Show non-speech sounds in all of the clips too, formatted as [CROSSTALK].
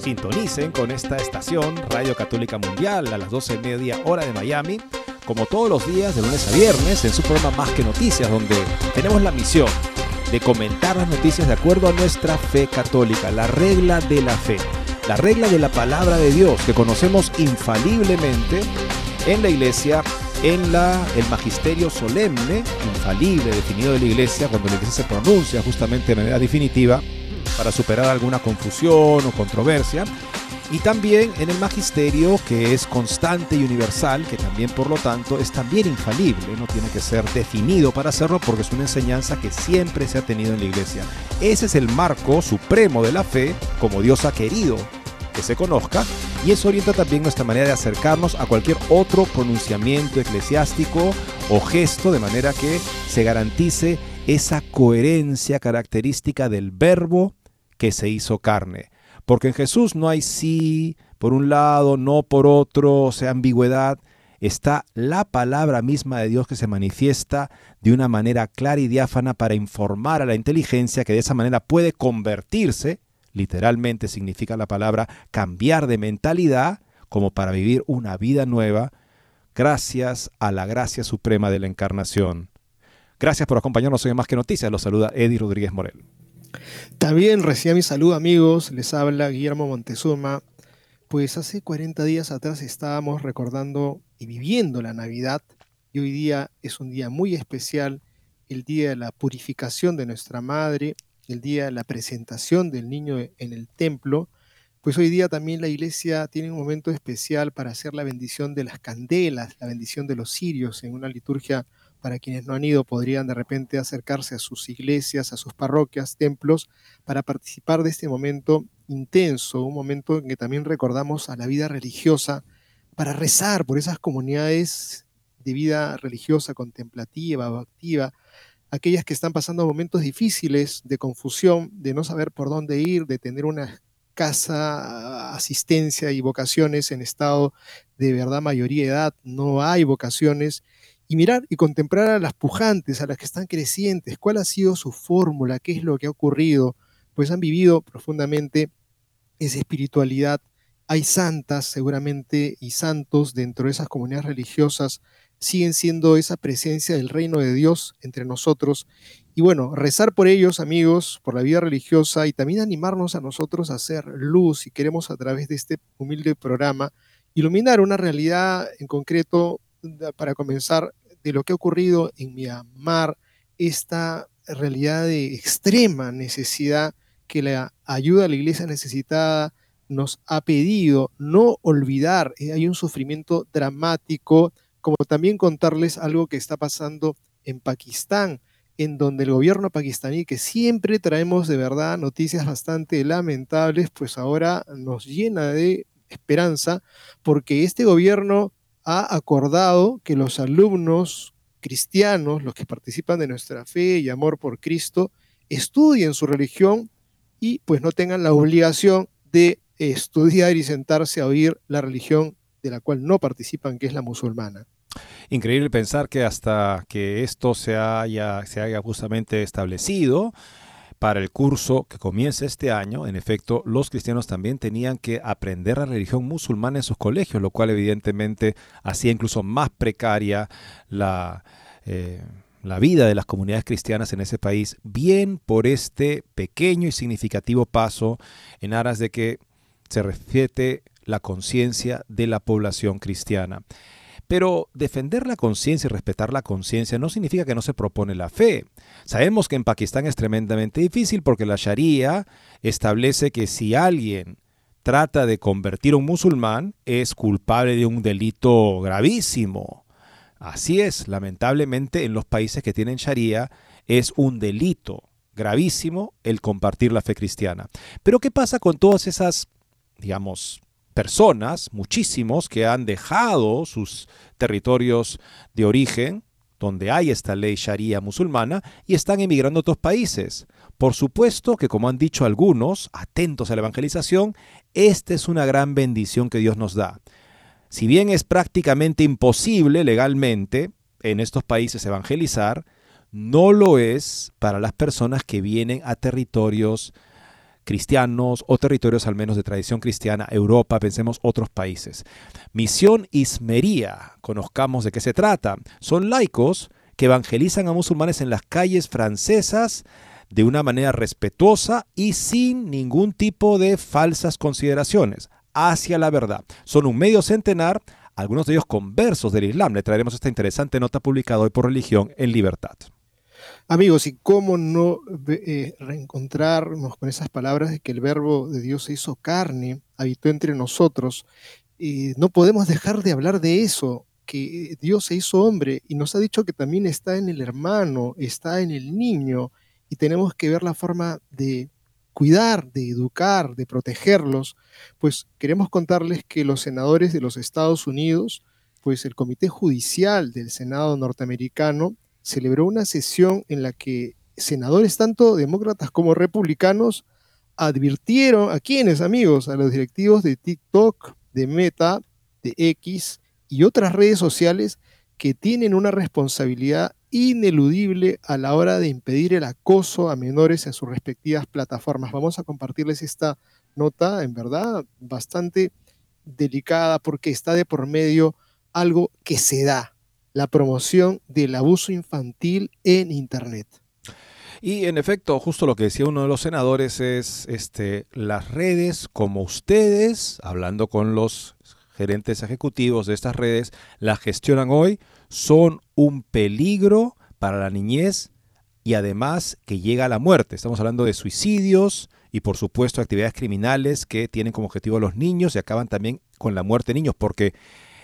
sintonicen con esta estación Radio Católica Mundial a las 12 y media hora de Miami, como todos los días de lunes a viernes en su programa Más que Noticias, donde tenemos la misión de comentar las noticias de acuerdo a nuestra fe católica, la regla de la fe, la regla de la palabra de Dios que conocemos infaliblemente en la iglesia en la, el magisterio solemne, infalible, definido de la iglesia, cuando la iglesia se pronuncia justamente de manera definitiva para superar alguna confusión o controversia. Y también en el magisterio que es constante y universal, que también por lo tanto es también infalible, no tiene que ser definido para hacerlo porque es una enseñanza que siempre se ha tenido en la iglesia. Ese es el marco supremo de la fe, como Dios ha querido que se conozca, y eso orienta también nuestra manera de acercarnos a cualquier otro pronunciamiento eclesiástico o gesto, de manera que se garantice esa coherencia característica del verbo que se hizo carne. Porque en Jesús no hay sí por un lado, no por otro, o sea, ambigüedad. Está la palabra misma de Dios que se manifiesta de una manera clara y diáfana para informar a la inteligencia que de esa manera puede convertirse, literalmente significa la palabra cambiar de mentalidad, como para vivir una vida nueva, gracias a la gracia suprema de la encarnación. Gracias por acompañarnos hoy en Más que Noticias. Los saluda Eddie Rodríguez Morel. También recién mi saludo amigos, les habla Guillermo Montezuma. Pues hace 40 días atrás estábamos recordando y viviendo la Navidad y hoy día es un día muy especial, el día de la purificación de nuestra Madre, el día de la presentación del niño en el templo. Pues hoy día también la iglesia tiene un momento especial para hacer la bendición de las candelas, la bendición de los cirios en una liturgia para quienes no han ido, podrían de repente acercarse a sus iglesias, a sus parroquias, templos, para participar de este momento intenso, un momento en que también recordamos a la vida religiosa, para rezar por esas comunidades de vida religiosa, contemplativa, activa, aquellas que están pasando momentos difíciles de confusión, de no saber por dónde ir, de tener una casa, asistencia y vocaciones en estado de verdad mayoría de edad, no hay vocaciones y mirar y contemplar a las pujantes, a las que están crecientes, cuál ha sido su fórmula, qué es lo que ha ocurrido, pues han vivido profundamente esa espiritualidad. Hay santas seguramente y santos dentro de esas comunidades religiosas, siguen siendo esa presencia del reino de Dios entre nosotros. Y bueno, rezar por ellos, amigos, por la vida religiosa y también animarnos a nosotros a hacer luz y queremos a través de este humilde programa iluminar una realidad en concreto para comenzar de lo que ha ocurrido en Myanmar, esta realidad de extrema necesidad que la ayuda a la iglesia necesitada nos ha pedido no olvidar, eh, hay un sufrimiento dramático, como también contarles algo que está pasando en Pakistán, en donde el gobierno pakistaní, que siempre traemos de verdad noticias bastante lamentables, pues ahora nos llena de esperanza, porque este gobierno ha acordado que los alumnos cristianos, los que participan de nuestra fe y amor por Cristo, estudien su religión y pues no tengan la obligación de estudiar y sentarse a oír la religión de la cual no participan, que es la musulmana. Increíble pensar que hasta que esto se haya, se haya justamente establecido, para el curso que comienza este año, en efecto, los cristianos también tenían que aprender la religión musulmana en sus colegios, lo cual evidentemente hacía incluso más precaria la, eh, la vida de las comunidades cristianas en ese país, bien por este pequeño y significativo paso en aras de que se respete la conciencia de la población cristiana. Pero defender la conciencia y respetar la conciencia no significa que no se propone la fe. Sabemos que en Pakistán es tremendamente difícil porque la Sharia establece que si alguien trata de convertir a un musulmán es culpable de un delito gravísimo. Así es, lamentablemente en los países que tienen Sharia es un delito gravísimo el compartir la fe cristiana. Pero ¿qué pasa con todas esas, digamos, personas, muchísimos, que han dejado sus territorios de origen, donde hay esta ley sharia musulmana, y están emigrando a otros países? Por supuesto que, como han dicho algunos, atentos a la evangelización, esta es una gran bendición que Dios nos da. Si bien es prácticamente imposible legalmente en estos países evangelizar, no lo es para las personas que vienen a territorios cristianos o territorios al menos de tradición cristiana, Europa, pensemos otros países. Misión Ismería, conozcamos de qué se trata. Son laicos que evangelizan a musulmanes en las calles francesas de una manera respetuosa y sin ningún tipo de falsas consideraciones, hacia la verdad. Son un medio centenar, algunos de ellos conversos del Islam. Le traeremos esta interesante nota publicada hoy por Religión en Libertad. Amigos, y cómo no eh, reencontrarnos con esas palabras de que el verbo de Dios se hizo carne, habitó entre nosotros. no podemos dejar de hablar de eso, que Dios se hizo hombre y nos ha dicho que también está en el hermano, está en el niño, y tenemos que ver la forma de cuidar, de educar, de protegerlos, pues queremos contarles que los senadores de los Estados Unidos, pues el Comité Judicial del Senado norteamericano, celebró una sesión en la que senadores tanto demócratas como republicanos advirtieron a quienes, amigos, a los directivos de TikTok, de Meta, de X y otras redes sociales que tienen una responsabilidad ineludible a la hora de impedir el acoso a menores en sus respectivas plataformas. Vamos a compartirles esta nota, en verdad, bastante delicada porque está de por medio algo que se da, la promoción del abuso infantil en Internet. Y en efecto, justo lo que decía uno de los senadores es este, las redes como ustedes, hablando con los gerentes ejecutivos de estas redes, las gestionan hoy, son un peligro para la niñez y además que llega a la muerte. Estamos hablando de suicidios y por supuesto actividades criminales que tienen como objetivo a los niños y acaban también con la muerte de niños porque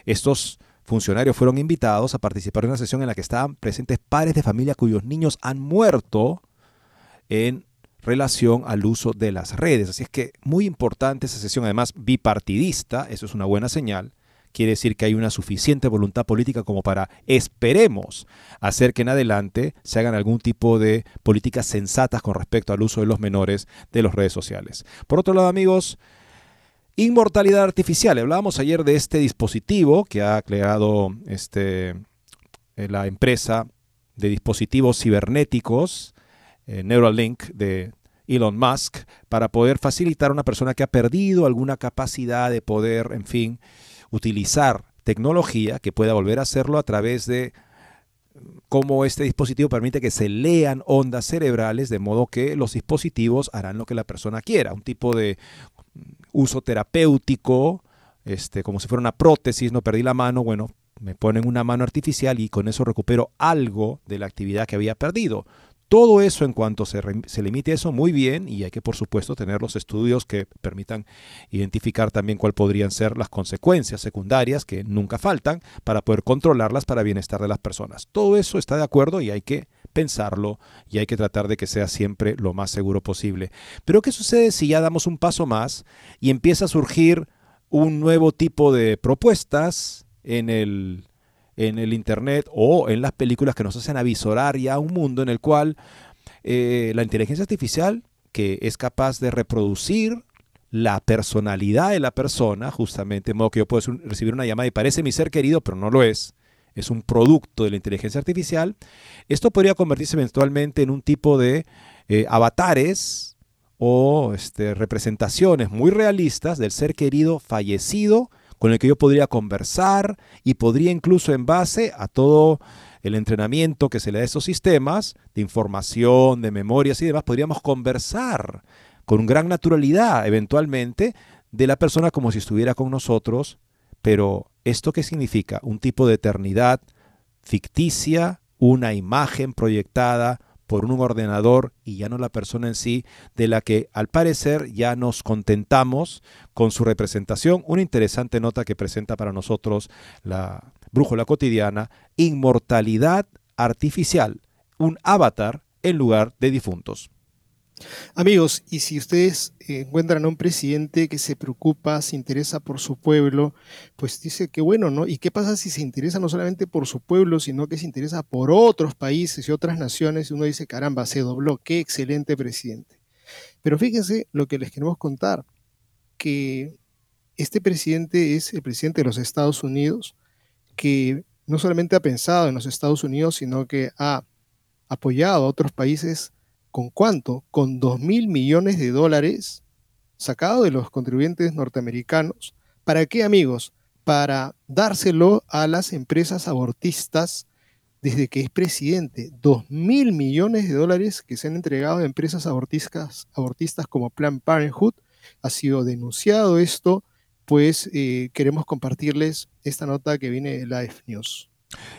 estos funcionarios fueron invitados a participar en una sesión en la que estaban presentes padres de familia cuyos niños han muerto en relación al uso de las redes. Así es que muy importante esa sesión, además bipartidista, eso es una buena señal. Quiere decir que hay una suficiente voluntad política como para, esperemos, hacer que en adelante se hagan algún tipo de políticas sensatas con respecto al uso de los menores de las redes sociales. Por otro lado, amigos, Inmortalidad artificial. Hablábamos ayer de este dispositivo que ha creado este, eh, la empresa de dispositivos cibernéticos, eh, Neuralink, de Elon Musk, para poder facilitar a una persona que ha perdido alguna capacidad de poder, en fin, utilizar tecnología, que pueda volver a hacerlo a través de cómo este dispositivo permite que se lean ondas cerebrales de modo que los dispositivos harán lo que la persona quiera, un tipo de uso terapéutico, este, como si fuera una prótesis, no perdí la mano, bueno, me ponen una mano artificial y con eso recupero algo de la actividad que había perdido. Todo eso en cuanto se, se limite eso muy bien y hay que por supuesto tener los estudios que permitan identificar también cuáles podrían ser las consecuencias secundarias que nunca faltan para poder controlarlas para bienestar de las personas. Todo eso está de acuerdo y hay que pensarlo y hay que tratar de que sea siempre lo más seguro posible. Pero ¿qué sucede si ya damos un paso más y empieza a surgir un nuevo tipo de propuestas en el, en el Internet o en las películas que nos hacen avisorar ya un mundo en el cual eh, la inteligencia artificial, que es capaz de reproducir la personalidad de la persona, justamente, de modo que yo puedo recibir una llamada y parece mi ser querido, pero no lo es, es un producto de la inteligencia artificial, esto podría convertirse eventualmente en un tipo de eh, avatares o este, representaciones muy realistas del ser querido fallecido con el que yo podría conversar y podría incluso en base a todo el entrenamiento que se le da a esos sistemas de información, de memorias y demás, podríamos conversar con gran naturalidad eventualmente de la persona como si estuviera con nosotros, pero ¿esto qué significa? Un tipo de eternidad ficticia, una imagen proyectada por un ordenador y ya no la persona en sí, de la que al parecer ya nos contentamos con su representación. Una interesante nota que presenta para nosotros la brújula cotidiana, inmortalidad artificial, un avatar en lugar de difuntos. Amigos, y si ustedes encuentran a un presidente que se preocupa, se interesa por su pueblo, pues dice que bueno, ¿no? ¿Y qué pasa si se interesa no solamente por su pueblo, sino que se interesa por otros países y otras naciones? Y uno dice, caramba, se dobló, qué excelente presidente. Pero fíjense lo que les queremos contar, que este presidente es el presidente de los Estados Unidos, que no solamente ha pensado en los Estados Unidos, sino que ha apoyado a otros países ¿Con cuánto? Con 2 mil millones de dólares sacado de los contribuyentes norteamericanos. ¿Para qué, amigos? Para dárselo a las empresas abortistas desde que es presidente. 2 mil millones de dólares que se han entregado a empresas abortistas, abortistas como Planned Parenthood. Ha sido denunciado esto, pues eh, queremos compartirles esta nota que viene de Life News.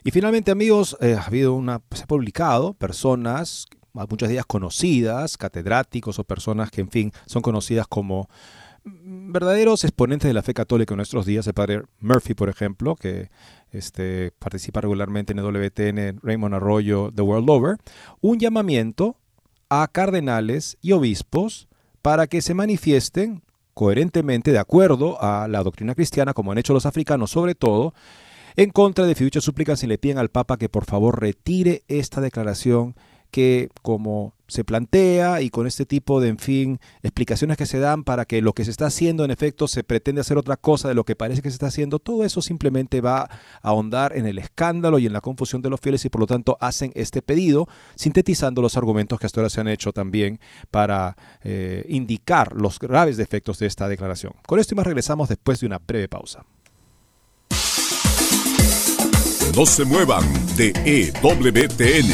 Y finalmente, amigos, eh, ha habido una, se ha publicado personas muchas de ellas conocidas, catedráticos o personas que, en fin, son conocidas como verdaderos exponentes de la fe católica en nuestros días, el padre Murphy, por ejemplo, que este, participa regularmente en el WTN, Raymond Arroyo, The World Over, un llamamiento a cardenales y obispos para que se manifiesten coherentemente de acuerdo a la doctrina cristiana, como han hecho los africanos sobre todo, en contra de fiducias súplicas y le piden al Papa que por favor retire esta declaración que como se plantea y con este tipo de, en fin, explicaciones que se dan para que lo que se está haciendo en efecto se pretende hacer otra cosa de lo que parece que se está haciendo, todo eso simplemente va a ahondar en el escándalo y en la confusión de los fieles y por lo tanto hacen este pedido, sintetizando los argumentos que hasta ahora se han hecho también para eh, indicar los graves defectos de esta declaración. Con esto y más regresamos después de una breve pausa. No se muevan de EWTN,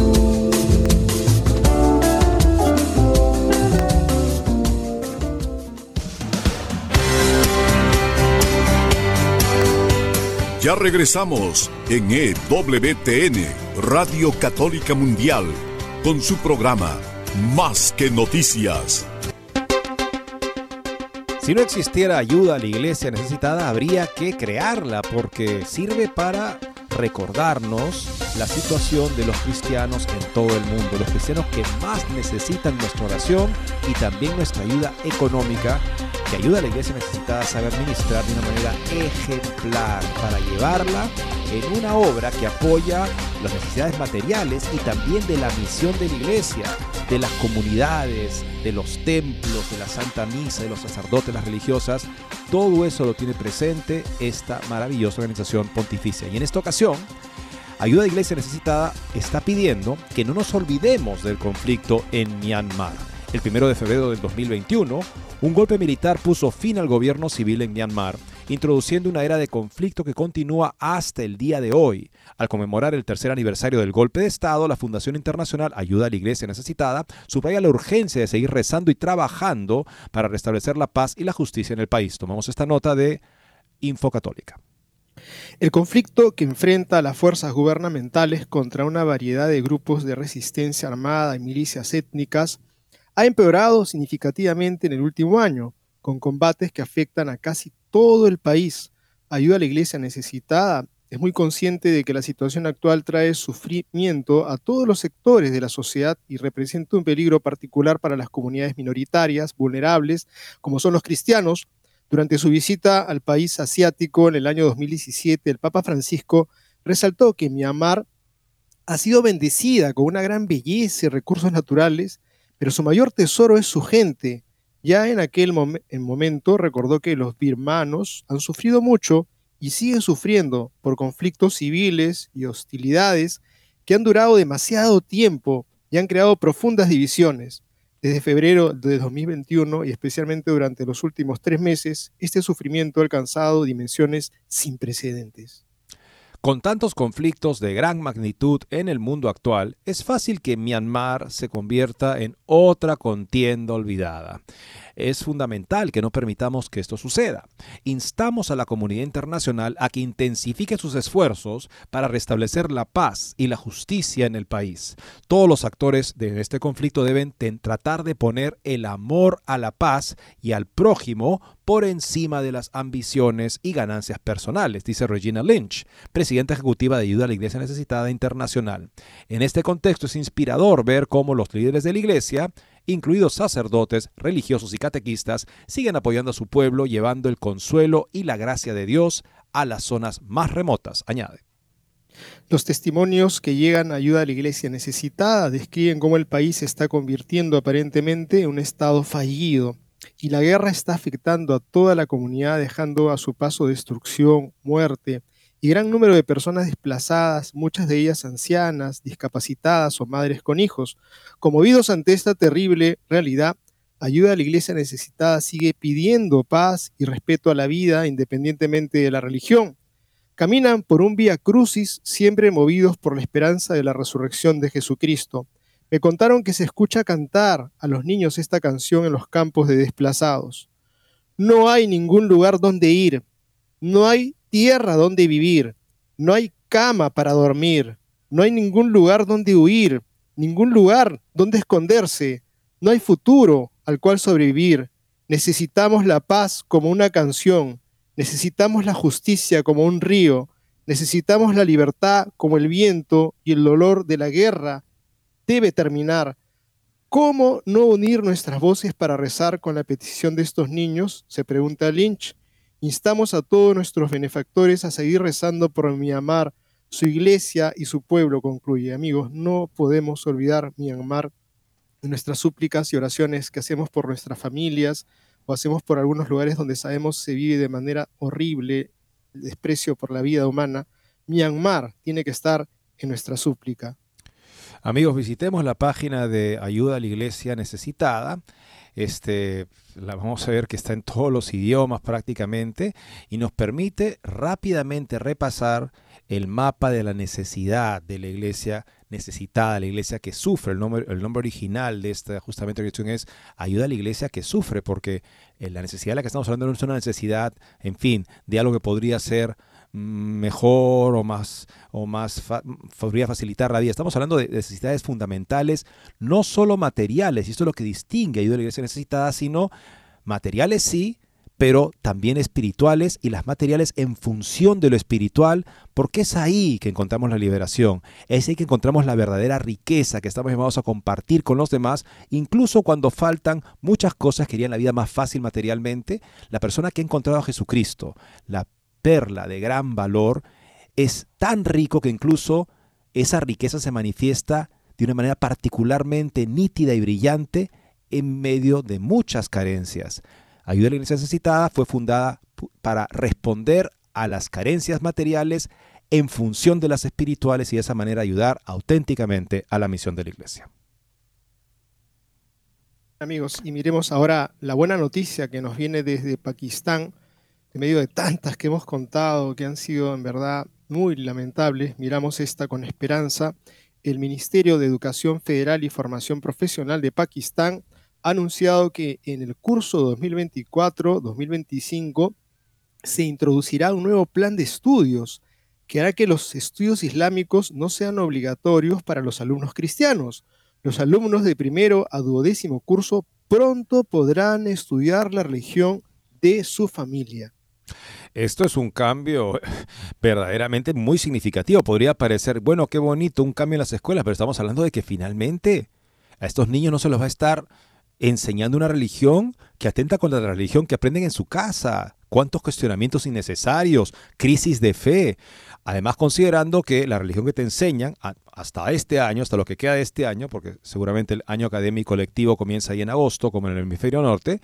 Ya regresamos en EWTN, Radio Católica Mundial, con su programa Más que Noticias. Si no existiera ayuda a la iglesia necesitada, habría que crearla porque sirve para recordarnos la situación de los cristianos en todo el mundo, los cristianos que más necesitan nuestra oración y también nuestra ayuda económica que ayuda a la iglesia necesitada a saber ministrar de una manera ejemplar para llevarla en una obra que apoya las necesidades materiales y también de la misión de la iglesia, de las comunidades, de los templos, de la Santa Misa, de los sacerdotes, las religiosas. Todo eso lo tiene presente esta maravillosa organización pontificia. Y en esta ocasión, Ayuda a Iglesia Necesitada está pidiendo que no nos olvidemos del conflicto en Myanmar. El primero de febrero del 2021, un golpe militar puso fin al gobierno civil en Myanmar, introduciendo una era de conflicto que continúa hasta el día de hoy. Al conmemorar el tercer aniversario del golpe de Estado, la Fundación Internacional Ayuda a la Iglesia Necesitada subraya la urgencia de seguir rezando y trabajando para restablecer la paz y la justicia en el país. Tomamos esta nota de Info Católica. El conflicto que enfrenta a las fuerzas gubernamentales contra una variedad de grupos de resistencia armada y milicias étnicas ha empeorado significativamente en el último año, con combates que afectan a casi todo el país. Ayuda a la iglesia necesitada es muy consciente de que la situación actual trae sufrimiento a todos los sectores de la sociedad y representa un peligro particular para las comunidades minoritarias, vulnerables, como son los cristianos. Durante su visita al país asiático en el año 2017, el Papa Francisco resaltó que Myanmar ha sido bendecida con una gran belleza y recursos naturales, pero su mayor tesoro es su gente. Ya en aquel momento recordó que los birmanos han sufrido mucho y siguen sufriendo por conflictos civiles y hostilidades que han durado demasiado tiempo y han creado profundas divisiones. Desde febrero de 2021 y especialmente durante los últimos tres meses, este sufrimiento ha alcanzado dimensiones sin precedentes. Con tantos conflictos de gran magnitud en el mundo actual, es fácil que Myanmar se convierta en otra contienda olvidada es fundamental que no permitamos que esto suceda. Instamos a la comunidad internacional a que intensifique sus esfuerzos para restablecer la paz y la justicia en el país. Todos los actores de este conflicto deben tratar de poner el amor a la paz y al prójimo por encima de las ambiciones y ganancias personales, dice Regina Lynch, presidenta ejecutiva de Ayuda a la Iglesia Necesitada Internacional. En este contexto es inspirador ver cómo los líderes de la Iglesia incluidos sacerdotes, religiosos y catequistas, siguen apoyando a su pueblo, llevando el consuelo y la gracia de Dios a las zonas más remotas, añade. Los testimonios que llegan a ayuda a la iglesia necesitada describen cómo el país se está convirtiendo aparentemente en un estado fallido y la guerra está afectando a toda la comunidad dejando a su paso destrucción, muerte, y gran número de personas desplazadas, muchas de ellas ancianas, discapacitadas o madres con hijos. Conmovidos ante esta terrible realidad, Ayuda a la Iglesia Necesitada sigue pidiendo paz y respeto a la vida independientemente de la religión. Caminan por un vía crucis siempre movidos por la esperanza de la resurrección de Jesucristo. Me contaron que se escucha cantar a los niños esta canción en los campos de desplazados. No hay ningún lugar donde ir, no hay tierra donde vivir, no hay cama para dormir, no hay ningún lugar donde huir, ningún lugar donde esconderse, no hay futuro al cual sobrevivir. Necesitamos la paz como una canción, necesitamos la justicia como un río, necesitamos la libertad como el viento y el dolor de la guerra debe terminar. ¿Cómo no unir nuestras voces para rezar con la petición de estos niños? se pregunta Lynch. Instamos a todos nuestros benefactores a seguir rezando por Myanmar, su iglesia y su pueblo, concluye. Amigos, no podemos olvidar Myanmar en nuestras súplicas y oraciones que hacemos por nuestras familias o hacemos por algunos lugares donde sabemos se vive de manera horrible el desprecio por la vida humana. Myanmar tiene que estar en nuestra súplica. Amigos, visitemos la página de Ayuda a la Iglesia Necesitada este, la vamos a ver que está en todos los idiomas prácticamente y nos permite rápidamente repasar el mapa de la necesidad de la iglesia necesitada, la iglesia que sufre. El nombre, el nombre original de esta justamente cuestión es ayuda a la iglesia que sufre, porque eh, la necesidad de la que estamos hablando no es una necesidad, en fin, de algo que podría ser mejor o más, o más podría facilitar la vida. Estamos hablando de necesidades fundamentales, no solo materiales, y esto es lo que distingue a la iglesia necesitada, sino materiales sí, pero también espirituales y las materiales en función de lo espiritual, porque es ahí que encontramos la liberación, es ahí que encontramos la verdadera riqueza que estamos llamados a compartir con los demás, incluso cuando faltan muchas cosas que harían la vida más fácil materialmente, la persona que ha encontrado a Jesucristo, la perla de gran valor, es tan rico que incluso esa riqueza se manifiesta de una manera particularmente nítida y brillante en medio de muchas carencias. Ayuda a la Iglesia Necesitada fue fundada para responder a las carencias materiales en función de las espirituales y de esa manera ayudar auténticamente a la misión de la Iglesia. Amigos, y miremos ahora la buena noticia que nos viene desde Pakistán, en medio de tantas que hemos contado, que han sido en verdad muy lamentables, miramos esta con esperanza. El Ministerio de Educación Federal y Formación Profesional de Pakistán ha anunciado que en el curso 2024-2025 se introducirá un nuevo plan de estudios que hará que los estudios islámicos no sean obligatorios para los alumnos cristianos. Los alumnos de primero a duodécimo curso pronto podrán estudiar la religión de su familia. Esto es un cambio verdaderamente muy significativo. Podría parecer, bueno, qué bonito, un cambio en las escuelas, pero estamos hablando de que finalmente a estos niños no se los va a estar enseñando una religión que atenta contra la religión que aprenden en su casa. ¿Cuántos cuestionamientos innecesarios? Crisis de fe. Además, considerando que la religión que te enseñan hasta este año, hasta lo que queda de este año, porque seguramente el año académico lectivo comienza ahí en agosto, como en el hemisferio norte,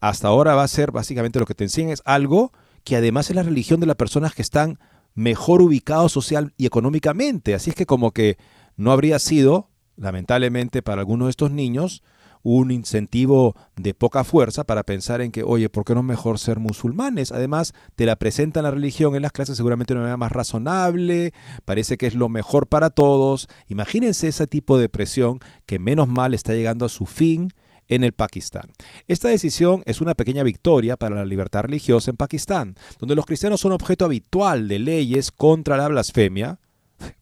hasta ahora va a ser básicamente lo que te enseñan es algo que además es la religión de las personas que están mejor ubicados social y económicamente. Así es que como que no habría sido, lamentablemente para algunos de estos niños, un incentivo de poca fuerza para pensar en que, oye, ¿por qué no es mejor ser musulmanes? Además, te la presentan la religión en las clases seguramente de una manera más razonable, parece que es lo mejor para todos. Imagínense ese tipo de presión que menos mal está llegando a su fin en el Pakistán. Esta decisión es una pequeña victoria para la libertad religiosa en Pakistán, donde los cristianos son objeto habitual de leyes contra la blasfemia,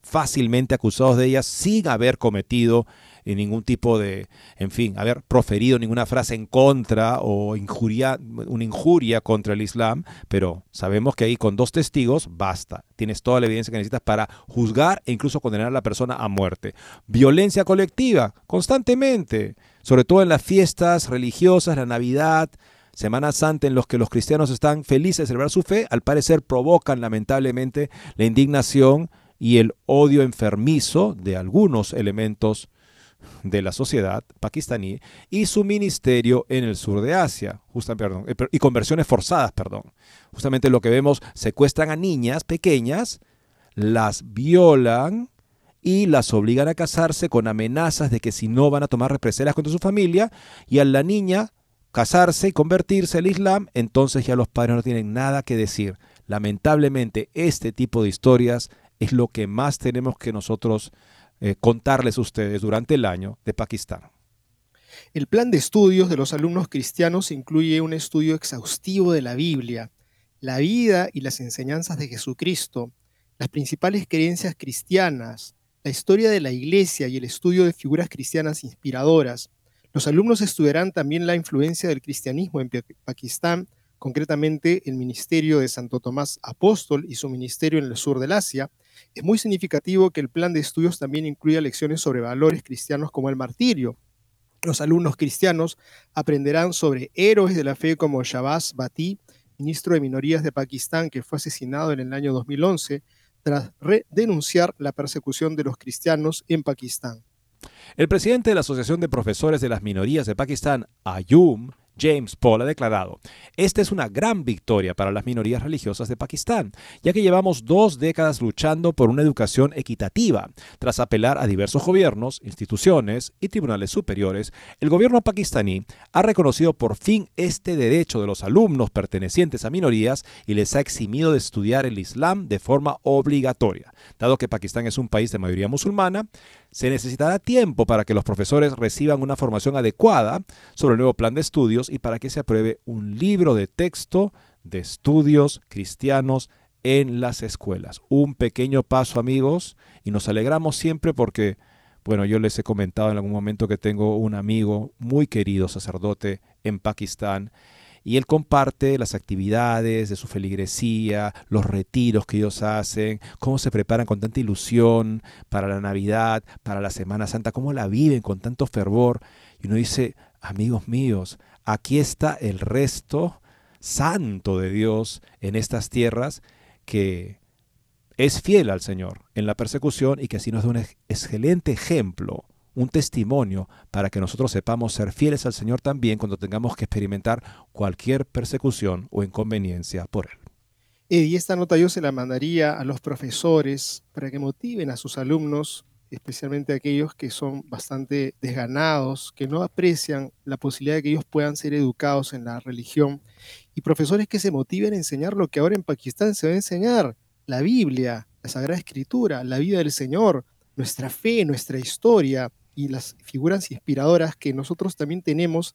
fácilmente acusados de ellas sin haber cometido ningún tipo de, en fin, haber proferido ninguna frase en contra o injuria, una injuria contra el Islam, pero sabemos que ahí con dos testigos basta. Tienes toda la evidencia que necesitas para juzgar e incluso condenar a la persona a muerte. Violencia colectiva, constantemente, sobre todo en las fiestas religiosas, la Navidad, Semana Santa en los que los cristianos están felices de celebrar su fe, al parecer provocan lamentablemente la indignación y el odio enfermizo de algunos elementos de la sociedad pakistaní y su ministerio en el sur de Asia, perdón, eh, y conversiones forzadas, perdón. Justamente lo que vemos, secuestran a niñas pequeñas, las violan y las obligan a casarse con amenazas de que si no van a tomar represalias contra su familia y a la niña casarse y convertirse al Islam, entonces ya los padres no tienen nada que decir. Lamentablemente este tipo de historias es lo que más tenemos que nosotros eh, contarles ustedes durante el año de Pakistán. El plan de estudios de los alumnos cristianos incluye un estudio exhaustivo de la Biblia, la vida y las enseñanzas de Jesucristo, las principales creencias cristianas, la historia de la iglesia y el estudio de figuras cristianas inspiradoras. Los alumnos estudiarán también la influencia del cristianismo en Pakistán, concretamente el ministerio de Santo Tomás Apóstol y su ministerio en el sur del Asia, es muy significativo que el plan de estudios también incluya lecciones sobre valores cristianos como el martirio. Los alumnos cristianos aprenderán sobre héroes de la fe como Shabazz Bati, ministro de Minorías de Pakistán que fue asesinado en el año 2011 tras denunciar la persecución de los cristianos en Pakistán. El presidente de la Asociación de Profesores de las Minorías de Pakistán, Ayum, James Paul ha declarado, esta es una gran victoria para las minorías religiosas de Pakistán, ya que llevamos dos décadas luchando por una educación equitativa. Tras apelar a diversos gobiernos, instituciones y tribunales superiores, el gobierno pakistaní ha reconocido por fin este derecho de los alumnos pertenecientes a minorías y les ha eximido de estudiar el Islam de forma obligatoria. Dado que Pakistán es un país de mayoría musulmana, se necesitará tiempo para que los profesores reciban una formación adecuada sobre el nuevo plan de estudios y para que se apruebe un libro de texto de estudios cristianos en las escuelas. Un pequeño paso, amigos, y nos alegramos siempre porque, bueno, yo les he comentado en algún momento que tengo un amigo muy querido, sacerdote en Pakistán, y él comparte las actividades de su feligresía, los retiros que ellos hacen, cómo se preparan con tanta ilusión para la Navidad, para la Semana Santa, cómo la viven con tanto fervor. Y uno dice, amigos míos, aquí está el resto santo de Dios en estas tierras que es fiel al Señor en la persecución y que así nos da un excelente ejemplo un testimonio para que nosotros sepamos ser fieles al Señor también cuando tengamos que experimentar cualquier persecución o inconveniencia por Él. Y esta nota yo se la mandaría a los profesores para que motiven a sus alumnos, especialmente aquellos que son bastante desganados, que no aprecian la posibilidad de que ellos puedan ser educados en la religión, y profesores que se motiven a enseñar lo que ahora en Pakistán se va a enseñar, la Biblia, la Sagrada Escritura, la vida del Señor, nuestra fe, nuestra historia, y las figuras inspiradoras que nosotros también tenemos,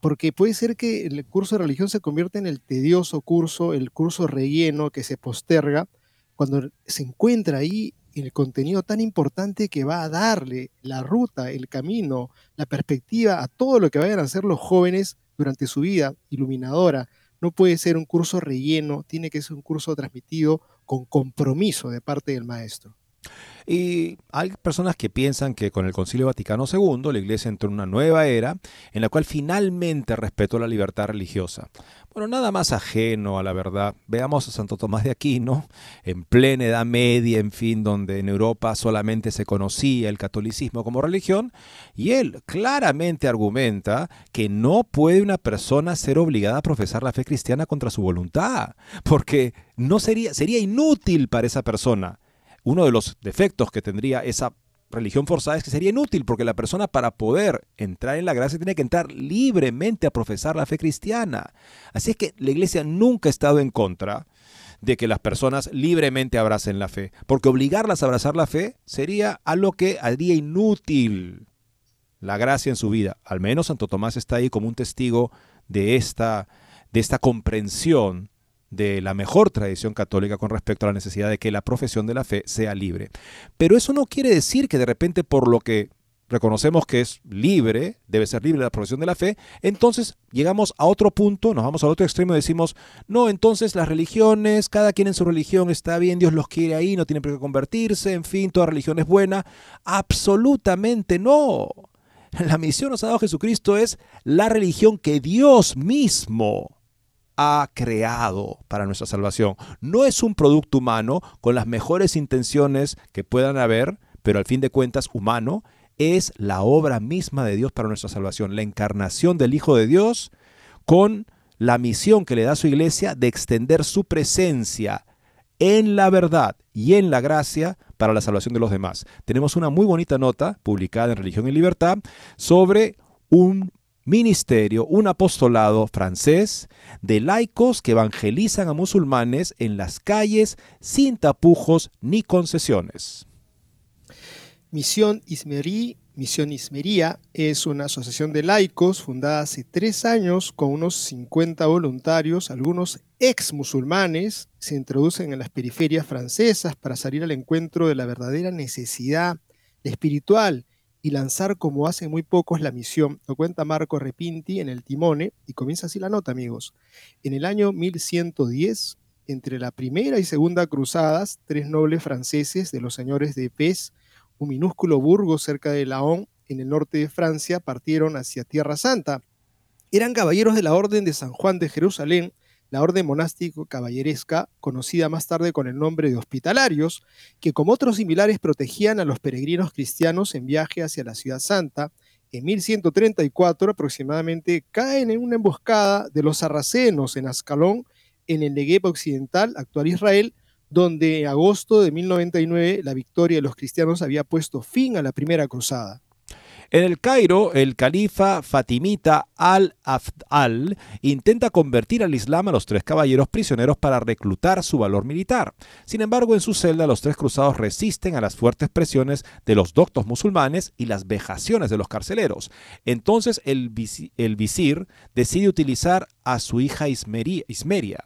porque puede ser que el curso de religión se convierta en el tedioso curso, el curso relleno que se posterga, cuando se encuentra ahí el contenido tan importante que va a darle la ruta, el camino, la perspectiva a todo lo que vayan a hacer los jóvenes durante su vida iluminadora. No puede ser un curso relleno, tiene que ser un curso transmitido con compromiso de parte del maestro. Y hay personas que piensan que con el Concilio Vaticano II la Iglesia entró en una nueva era en la cual finalmente respetó la libertad religiosa. Bueno, nada más ajeno a la verdad. Veamos a Santo Tomás de Aquino, en plena Edad Media, en fin, donde en Europa solamente se conocía el catolicismo como religión, y él claramente argumenta que no puede una persona ser obligada a profesar la fe cristiana contra su voluntad, porque no sería, sería inútil para esa persona uno de los defectos que tendría esa religión forzada es que sería inútil porque la persona para poder entrar en la gracia tiene que entrar libremente a profesar la fe cristiana. Así es que la iglesia nunca ha estado en contra de que las personas libremente abracen la fe, porque obligarlas a abrazar la fe sería algo que haría inútil la gracia en su vida. Al menos Santo Tomás está ahí como un testigo de esta, de esta comprensión de la mejor tradición católica con respecto a la necesidad de que la profesión de la fe sea libre. Pero eso no quiere decir que de repente por lo que reconocemos que es libre, debe ser libre la profesión de la fe, entonces llegamos a otro punto, nos vamos al otro extremo y decimos, no, entonces las religiones, cada quien en su religión está bien, Dios los quiere ahí, no tienen por qué convertirse, en fin, toda religión es buena. Absolutamente no. La misión nos ha dado Jesucristo es la religión que Dios mismo ha creado para nuestra salvación. No es un producto humano con las mejores intenciones que puedan haber, pero al fin de cuentas humano, es la obra misma de Dios para nuestra salvación, la encarnación del Hijo de Dios con la misión que le da su iglesia de extender su presencia en la verdad y en la gracia para la salvación de los demás. Tenemos una muy bonita nota publicada en Religión y Libertad sobre un ministerio, un apostolado francés de laicos que evangelizan a musulmanes en las calles sin tapujos ni concesiones. Misión Ismerí, Misión Ismería es una asociación de laicos fundada hace tres años con unos 50 voluntarios, algunos ex musulmanes, se introducen en las periferias francesas para salir al encuentro de la verdadera necesidad espiritual y lanzar como hace muy pocos la misión. Lo cuenta Marco Repinti en el Timone y comienza así la nota, amigos. En el año 1110, entre la primera y segunda cruzadas, tres nobles franceses de los señores de Pez, un minúsculo burgo cerca de Laon, en el norte de Francia, partieron hacia Tierra Santa. Eran caballeros de la Orden de San Juan de Jerusalén, la orden monástico caballeresca, conocida más tarde con el nombre de hospitalarios, que como otros similares protegían a los peregrinos cristianos en viaje hacia la ciudad santa, en 1134 aproximadamente caen en una emboscada de los sarracenos en Ascalón, en el Negev occidental, actual Israel, donde en agosto de 1099 la victoria de los cristianos había puesto fin a la primera cruzada. En el Cairo, el califa fatimita al-Afdal intenta convertir al Islam a los tres caballeros prisioneros para reclutar su valor militar. Sin embargo, en su celda los tres cruzados resisten a las fuertes presiones de los doctos musulmanes y las vejaciones de los carceleros. Entonces el, visir decide utilizar a su hija Ismeria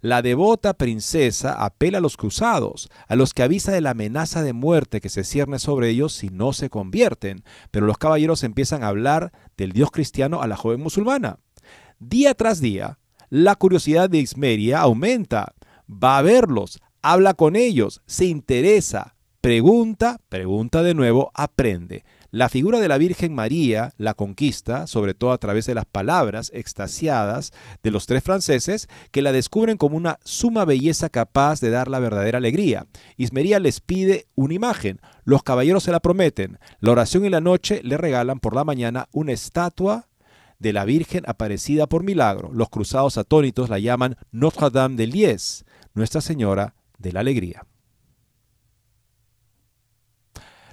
la devota princesa apela a los cruzados, a los que avisa de la amenaza de muerte que se cierne sobre ellos si no se convierten, pero los caballeros empiezan a hablar del Dios cristiano a la joven musulmana. Día tras día, la curiosidad de Ismeria aumenta, va a verlos, habla con ellos, se interesa, pregunta, pregunta de nuevo, aprende. La figura de la Virgen María la conquista, sobre todo a través de las palabras extasiadas de los tres franceses, que la descubren como una suma belleza capaz de dar la verdadera alegría. Ismería les pide una imagen, los caballeros se la prometen, la oración y la noche le regalan por la mañana una estatua de la Virgen aparecida por milagro. Los cruzados atónitos la llaman Notre Dame de Lies, Nuestra Señora de la Alegría.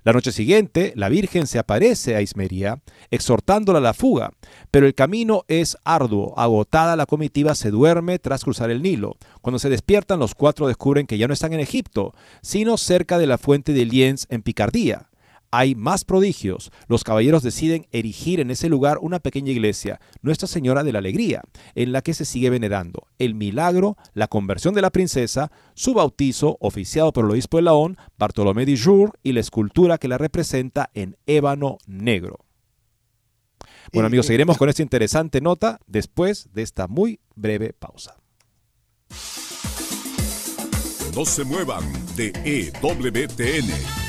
La noche siguiente, la Virgen se aparece a Ismería, exhortándola a la fuga, pero el camino es arduo. Agotada la comitiva se duerme tras cruzar el Nilo. Cuando se despiertan, los cuatro descubren que ya no están en Egipto, sino cerca de la fuente de Liens en Picardía. Hay más prodigios. Los caballeros deciden erigir en ese lugar una pequeña iglesia, Nuestra Señora de la Alegría, en la que se sigue venerando el milagro, la conversión de la princesa, su bautizo oficiado por el obispo de Laón, Bartolomé de Jour, y la escultura que la representa en ébano negro. Bueno amigos, seguiremos con esta interesante nota después de esta muy breve pausa. No se muevan de EWTN,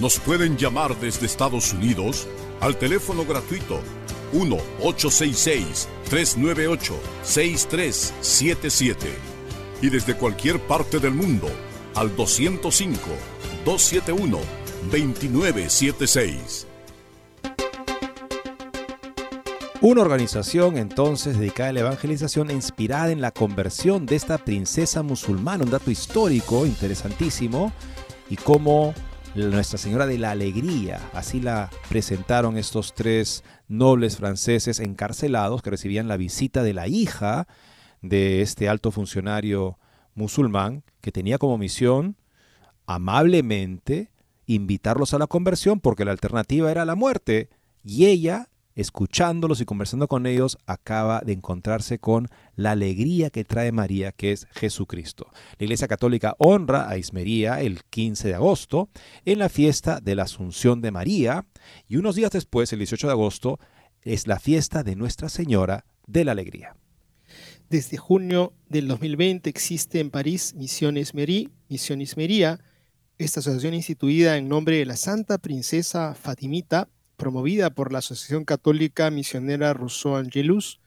nos pueden llamar desde Estados Unidos al teléfono gratuito 1-866-398-6377 y desde cualquier parte del mundo al 205-271-2976. Una organización entonces dedicada a la evangelización e inspirada en la conversión de esta princesa musulmana, un dato histórico interesantísimo, y cómo Nuestra Señora de la Alegría, así la presentaron estos tres nobles franceses encarcelados que recibían la visita de la hija de este alto funcionario musulmán, que tenía como misión amablemente invitarlos a la conversión porque la alternativa era la muerte. Y ella escuchándolos y conversando con ellos, acaba de encontrarse con la alegría que trae María, que es Jesucristo. La Iglesia Católica honra a Ismería el 15 de agosto en la fiesta de la Asunción de María y unos días después, el 18 de agosto, es la fiesta de Nuestra Señora de la Alegría. Desde junio del 2020 existe en París Misión Ismerí, Misión Ismería, esta asociación instituida en nombre de la Santa Princesa Fatimita, promovida por la Asociación Católica Misionera Rousseau Angelus,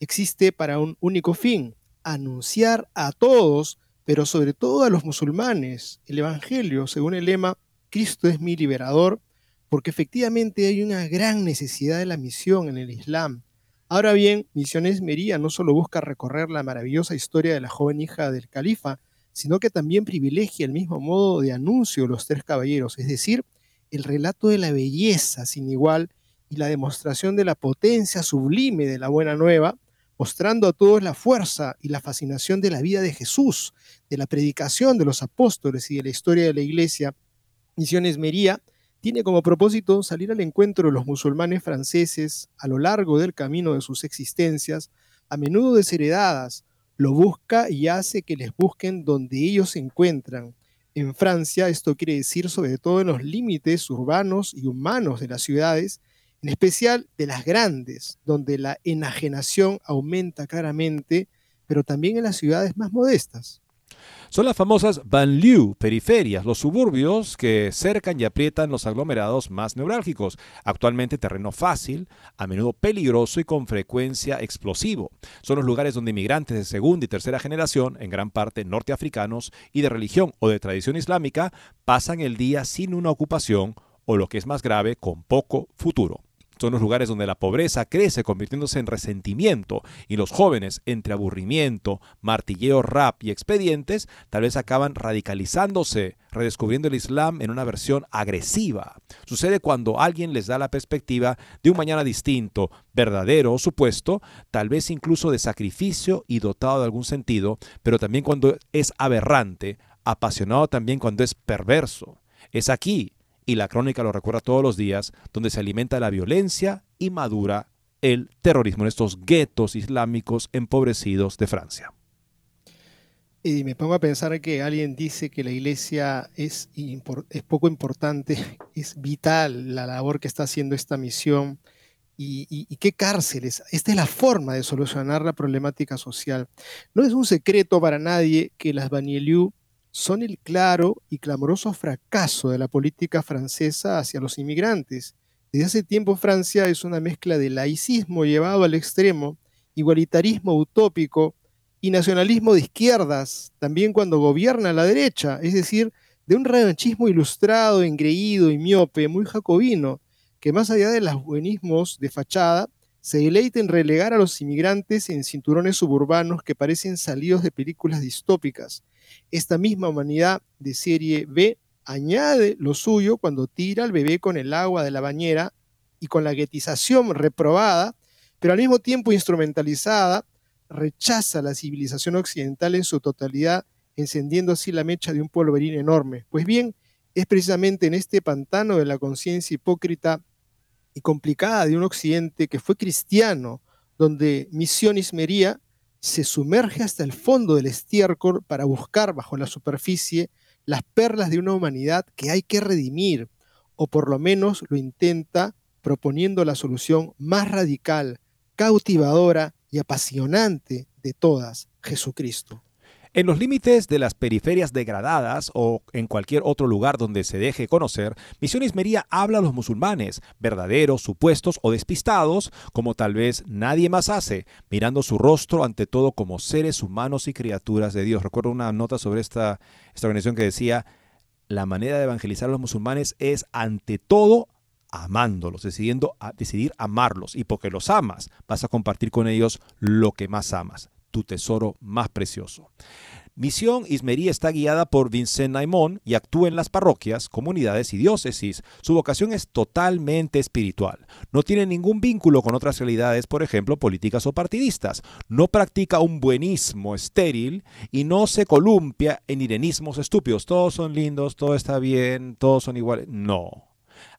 existe para un único fin, anunciar a todos, pero sobre todo a los musulmanes, el Evangelio, según el lema, Cristo es mi liberador, porque efectivamente hay una gran necesidad de la misión en el Islam. Ahora bien, Misiones Mería no solo busca recorrer la maravillosa historia de la joven hija del califa, sino que también privilegia el mismo modo de anuncio los tres caballeros, es decir, el relato de la belleza sin igual y la demostración de la potencia sublime de la buena nueva, mostrando a todos la fuerza y la fascinación de la vida de Jesús, de la predicación de los apóstoles y de la historia de la iglesia. Misiones Mería tiene como propósito salir al encuentro de los musulmanes franceses a lo largo del camino de sus existencias, a menudo desheredadas, lo busca y hace que les busquen donde ellos se encuentran, en Francia, esto quiere decir sobre todo en los límites urbanos y humanos de las ciudades, en especial de las grandes, donde la enajenación aumenta claramente, pero también en las ciudades más modestas. Son las famosas banlieue, periferias, los suburbios que cercan y aprietan los aglomerados más neurálgicos. Actualmente terreno fácil, a menudo peligroso y con frecuencia explosivo. Son los lugares donde inmigrantes de segunda y tercera generación, en gran parte norteafricanos y de religión o de tradición islámica, pasan el día sin una ocupación o lo que es más grave, con poco futuro. Son los lugares donde la pobreza crece convirtiéndose en resentimiento y los jóvenes, entre aburrimiento, martilleo rap y expedientes, tal vez acaban radicalizándose, redescubriendo el Islam en una versión agresiva. Sucede cuando alguien les da la perspectiva de un mañana distinto, verdadero o supuesto, tal vez incluso de sacrificio y dotado de algún sentido, pero también cuando es aberrante, apasionado también cuando es perverso. Es aquí y la crónica lo recuerda todos los días, donde se alimenta la violencia y madura el terrorismo en estos guetos islámicos empobrecidos de Francia. Y me pongo a pensar que alguien dice que la iglesia es, poco importante, [LAUGHS] es vital la labor que está haciendo esta misión y, qué cárceles. Esta es la forma de solucionar la problemática social. No es un secreto para nadie que las Banieliu son el claro y clamoroso fracaso de la política francesa hacia los inmigrantes. Desde hace tiempo Francia es una mezcla de laicismo llevado al extremo, igualitarismo utópico y nacionalismo de izquierdas, también cuando gobierna la derecha, es decir, de un revanchismo ilustrado, engreído y miope, muy jacobino, que más allá de los buenismos de fachada, se deleita en relegar a los inmigrantes en cinturones suburbanos que parecen salidos de películas distópicas, esta misma humanidad de serie B añade lo suyo cuando tira al bebé con el agua de la bañera y con la guetización reprobada, pero al mismo tiempo instrumentalizada, rechaza la civilización occidental en su totalidad, encendiendo así la mecha de un polvorín enorme. Pues bien, es precisamente en este pantano de la conciencia hipócrita y complicada de un occidente que fue cristiano, donde Misión Ismería se sumerge hasta el fondo del estiércol para buscar bajo la superficie las perlas de una humanidad que hay que redimir, o por lo menos lo intenta proponiendo la solución más radical, cautivadora y apasionante de todas, Jesucristo. En los límites de las periferias degradadas o en cualquier otro lugar donde se deje conocer, Misión Ismería habla a los musulmanes, verdaderos, supuestos o despistados, como tal vez nadie más hace, mirando su rostro ante todo como seres humanos y criaturas de Dios. Recuerdo una nota sobre esta, esta organización que decía, la manera de evangelizar a los musulmanes es ante todo amándolos, decidiendo a, decidir amarlos. Y porque los amas, vas a compartir con ellos lo que más amas tu tesoro más precioso. Misión Ismería está guiada por Vincent Naimón y actúa en las parroquias, comunidades y diócesis. Su vocación es totalmente espiritual. No tiene ningún vínculo con otras realidades, por ejemplo, políticas o partidistas. No practica un buenismo estéril y no se columpia en irenismos estúpidos. Todos son lindos, todo está bien, todos son iguales. No.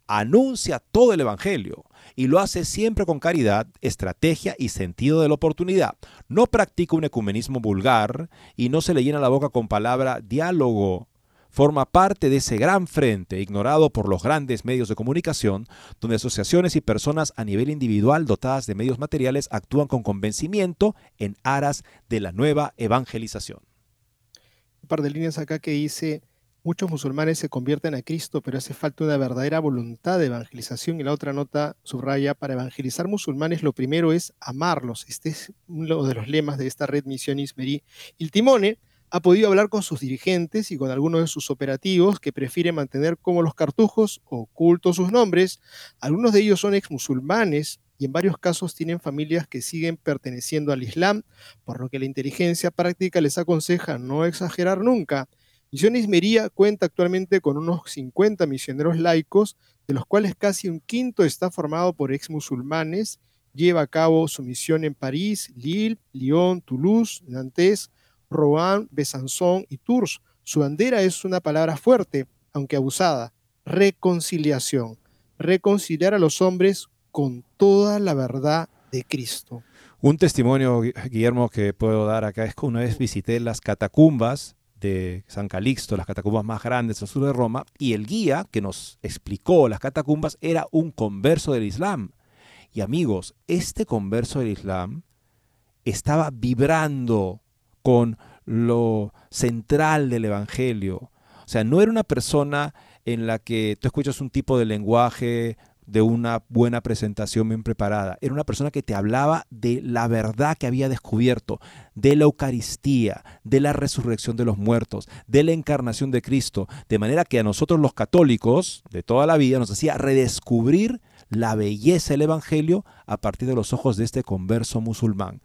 Anuncia todo el Evangelio y lo hace siempre con caridad, estrategia y sentido de la oportunidad. No practica un ecumenismo vulgar y no se le llena la boca con palabra diálogo. Forma parte de ese gran frente ignorado por los grandes medios de comunicación, donde asociaciones y personas a nivel individual dotadas de medios materiales actúan con convencimiento en aras de la nueva evangelización. Un par de líneas acá que dice, Muchos musulmanes se convierten a Cristo, pero hace falta una verdadera voluntad de evangelización. Y la otra nota subraya, para evangelizar musulmanes lo primero es amarlos. Este es uno de los lemas de esta red Misión Ismerí. El Timone ha podido hablar con sus dirigentes y con algunos de sus operativos que prefieren mantener como los cartujos ocultos sus nombres. Algunos de ellos son ex musulmanes y en varios casos tienen familias que siguen perteneciendo al Islam, por lo que la inteligencia práctica les aconseja no exagerar nunca. Misión Ismería cuenta actualmente con unos 50 misioneros laicos, de los cuales casi un quinto está formado por ex musulmanes. Lleva a cabo su misión en París, Lille, Lyon, Toulouse, Nantes, Rouen, Besançon y Tours. Su bandera es una palabra fuerte, aunque abusada, reconciliación. Reconciliar a los hombres con toda la verdad de Cristo. Un testimonio, Guillermo, que puedo dar acá es que una vez visité las catacumbas de San Calixto, las catacumbas más grandes al sur de Roma, y el guía que nos explicó las catacumbas era un converso del Islam. Y amigos, este converso del Islam estaba vibrando con lo central del Evangelio. O sea, no era una persona en la que tú escuchas un tipo de lenguaje de una buena presentación bien preparada. Era una persona que te hablaba de la verdad que había descubierto, de la Eucaristía, de la resurrección de los muertos, de la encarnación de Cristo. De manera que a nosotros los católicos de toda la vida nos hacía redescubrir la belleza del Evangelio a partir de los ojos de este converso musulmán.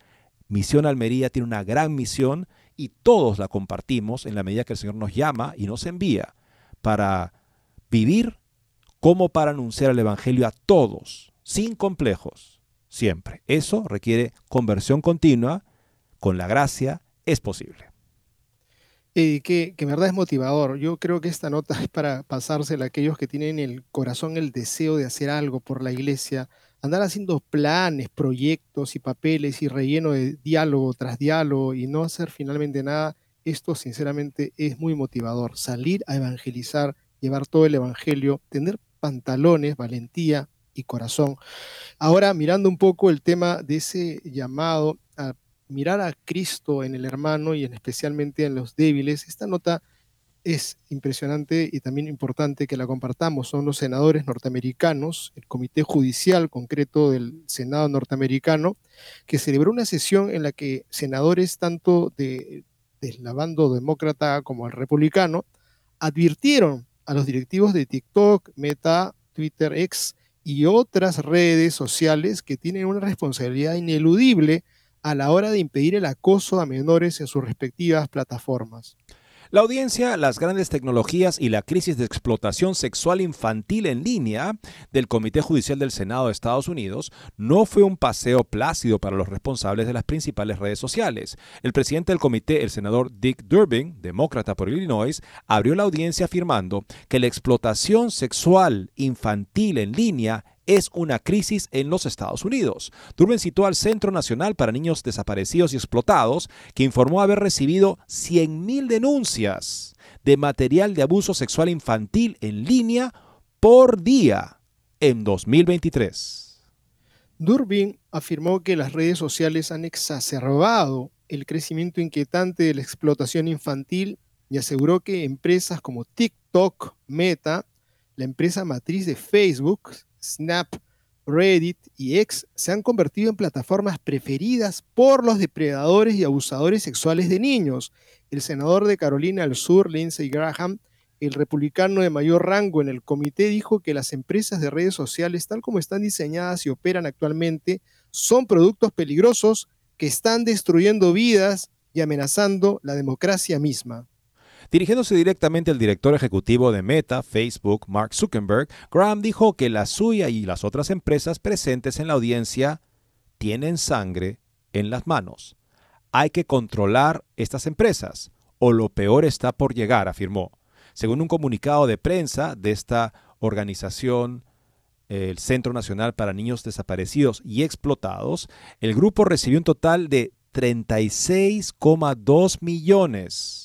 Misión Almería tiene una gran misión y todos la compartimos en la medida que el Señor nos llama y nos envía para vivir como para anunciar el Evangelio a todos, sin complejos, siempre. Eso requiere conversión continua, con la gracia es posible. Y que, que en verdad es motivador. Yo creo que esta nota [LAUGHS] es para pasársela a aquellos que tienen en el corazón el deseo de hacer algo por la iglesia, andar haciendo planes, proyectos y papeles y relleno de diálogo tras diálogo y no hacer finalmente nada, esto sinceramente es muy motivador. Salir a evangelizar, llevar todo el evangelio, tener pantalones, valentía y corazón. Ahora, mirando un poco el tema de ese llamado a mirar a Cristo en el hermano y en especialmente en los débiles, esta nota es impresionante y también importante que la compartamos. Son los senadores norteamericanos, el Comité Judicial concreto del Senado norteamericano, que celebró una sesión en la que senadores tanto de, del bando demócrata como el republicano advirtieron a los directivos de TikTok, Meta, Twitter, X y otras redes sociales que tienen una responsabilidad ineludible a la hora de impedir el acoso a menores en sus respectivas plataformas. La audiencia, las grandes tecnologías y la crisis de explotación sexual infantil en línea del Comité Judicial del Senado de Estados Unidos no fue un paseo plácido para los responsables de las principales redes sociales. El presidente del comité, el senador Dick Durbin, demócrata por Illinois, abrió la audiencia afirmando que la explotación sexual infantil en línea es una crisis en los Estados Unidos. Durbin citó al Centro Nacional para Niños Desaparecidos y Explotados, que informó haber recibido 100.000 denuncias de material de abuso sexual infantil en línea por día en 2023. Durbin afirmó que las redes sociales han exacerbado el crecimiento inquietante de la explotación infantil y aseguró que empresas como TikTok, Meta, la empresa matriz de Facebook, Snap, Reddit y X se han convertido en plataformas preferidas por los depredadores y abusadores sexuales de niños. El senador de Carolina del Sur, Lindsey Graham, el republicano de mayor rango en el comité, dijo que las empresas de redes sociales, tal como están diseñadas y operan actualmente, son productos peligrosos que están destruyendo vidas y amenazando la democracia misma. Dirigiéndose directamente al director ejecutivo de Meta, Facebook, Mark Zuckerberg, Graham dijo que la suya y las otras empresas presentes en la audiencia tienen sangre en las manos. Hay que controlar estas empresas, o lo peor está por llegar, afirmó. Según un comunicado de prensa de esta organización, el Centro Nacional para Niños Desaparecidos y Explotados, el grupo recibió un total de 36,2 millones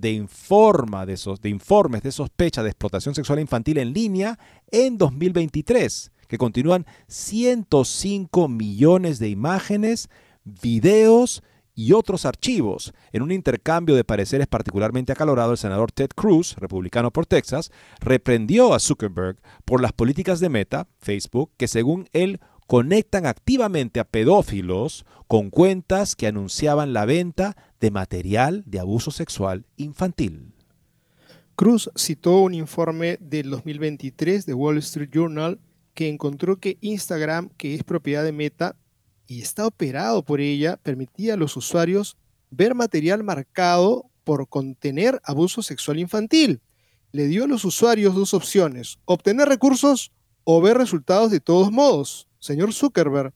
de, informa de, de informes de sospecha de explotación sexual infantil en línea en 2023, que continúan 105 millones de imágenes, videos y otros archivos. En un intercambio de pareceres particularmente acalorado, el senador Ted Cruz, republicano por Texas, reprendió a Zuckerberg por las políticas de Meta, Facebook, que según él conectan activamente a pedófilos con cuentas que anunciaban la venta de material de abuso sexual infantil. Cruz citó un informe del 2023 de Wall Street Journal que encontró que Instagram, que es propiedad de Meta y está operado por ella, permitía a los usuarios ver material marcado por contener abuso sexual infantil. Le dio a los usuarios dos opciones, obtener recursos o ver resultados de todos modos. Señor Zuckerberg,